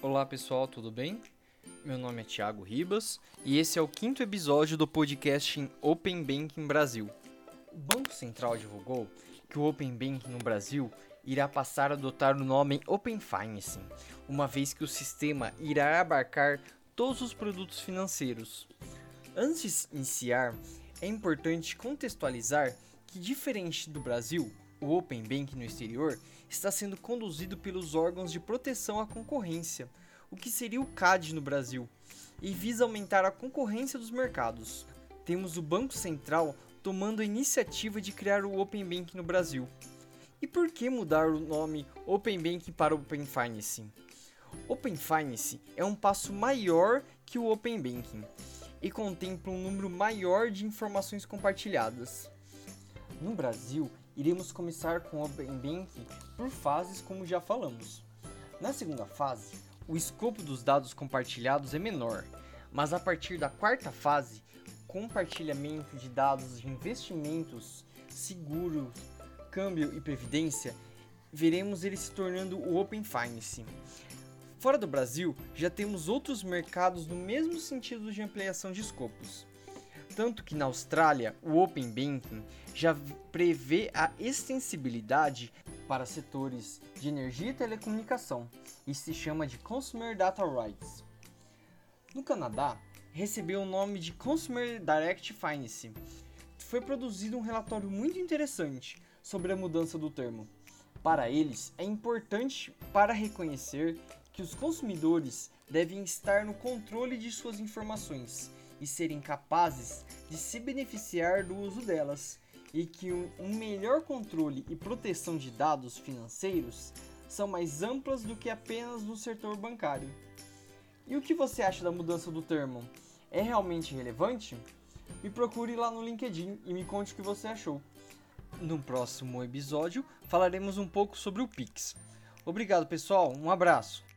Olá pessoal, tudo bem? Meu nome é Thiago Ribas e esse é o quinto episódio do podcast Open Banking Brasil. O Banco Central divulgou que o Open Banking no Brasil irá passar a adotar o nome Open Finance, uma vez que o sistema irá abarcar todos os produtos financeiros. Antes de iniciar, é importante contextualizar que, diferente do Brasil, o Open Bank no exterior está sendo conduzido pelos órgãos de proteção à concorrência, o que seria o CAD no Brasil, e visa aumentar a concorrência dos mercados. Temos o Banco Central tomando a iniciativa de criar o Open Bank no Brasil. E por que mudar o nome Open Bank para Open Finance? Open Finance é um passo maior que o Open Banking e contempla um número maior de informações compartilhadas. No Brasil, iremos começar com o Open Banking por fases, como já falamos. Na segunda fase, o escopo dos dados compartilhados é menor, mas a partir da quarta fase, compartilhamento de dados de investimentos, seguros, câmbio e previdência, veremos ele se tornando o Open Finance. Fora do Brasil, já temos outros mercados no mesmo sentido de ampliação de escopos. Tanto que na Austrália, o Open Banking já prevê a extensibilidade para setores de energia e telecomunicação e se chama de Consumer Data Rights. No Canadá, recebeu o nome de Consumer Direct Finance. Foi produzido um relatório muito interessante sobre a mudança do termo. Para eles, é importante para reconhecer que os consumidores devem estar no controle de suas informações e serem capazes de se beneficiar do uso delas, e que um melhor controle e proteção de dados financeiros são mais amplas do que apenas no setor bancário. E o que você acha da mudança do termo? É realmente relevante? Me procure lá no LinkedIn e me conte o que você achou. No próximo episódio falaremos um pouco sobre o Pix. Obrigado, pessoal. Um abraço.